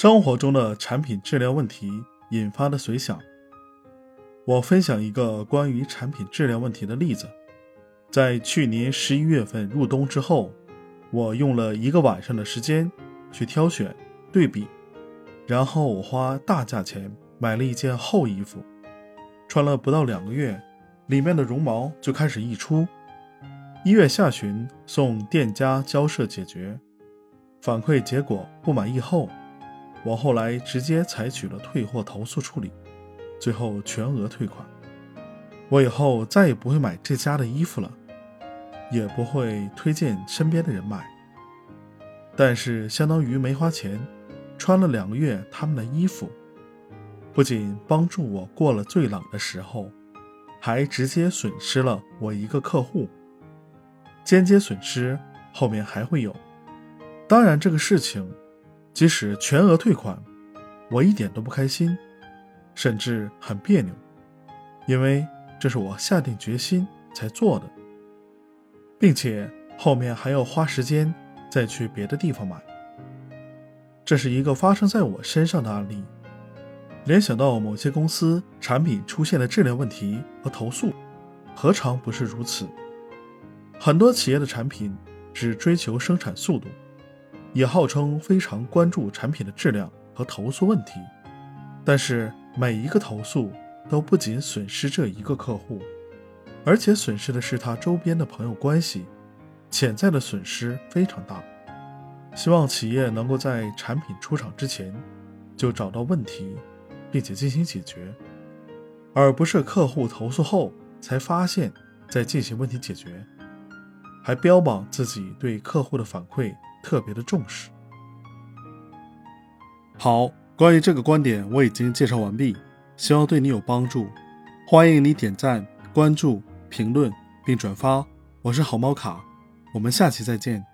生活中的产品质量问题引发的随想。我分享一个关于产品质量问题的例子。在去年十一月份入冬之后，我用了一个晚上的时间去挑选、对比，然后我花大价钱买了一件厚衣服，穿了不到两个月，里面的绒毛就开始溢出。一月下旬送店家交涉解决，反馈结果不满意后。我后来直接采取了退货投诉处理，最后全额退款。我以后再也不会买这家的衣服了，也不会推荐身边的人买。但是相当于没花钱，穿了两个月他们的衣服，不仅帮助我过了最冷的时候，还直接损失了我一个客户。间接损失后面还会有。当然这个事情。即使全额退款，我一点都不开心，甚至很别扭，因为这是我下定决心才做的，并且后面还要花时间再去别的地方买。这是一个发生在我身上的案例。联想到某些公司产品出现的质量问题和投诉，何尝不是如此？很多企业的产品只追求生产速度。也号称非常关注产品的质量和投诉问题，但是每一个投诉都不仅损失这一个客户，而且损失的是他周边的朋友关系，潜在的损失非常大。希望企业能够在产品出厂之前就找到问题，并且进行解决，而不是客户投诉后才发现再进行问题解决，还标榜自己对客户的反馈。特别的重视。好，关于这个观点我已经介绍完毕，希望对你有帮助。欢迎你点赞、关注、评论并转发。我是好猫卡，我们下期再见。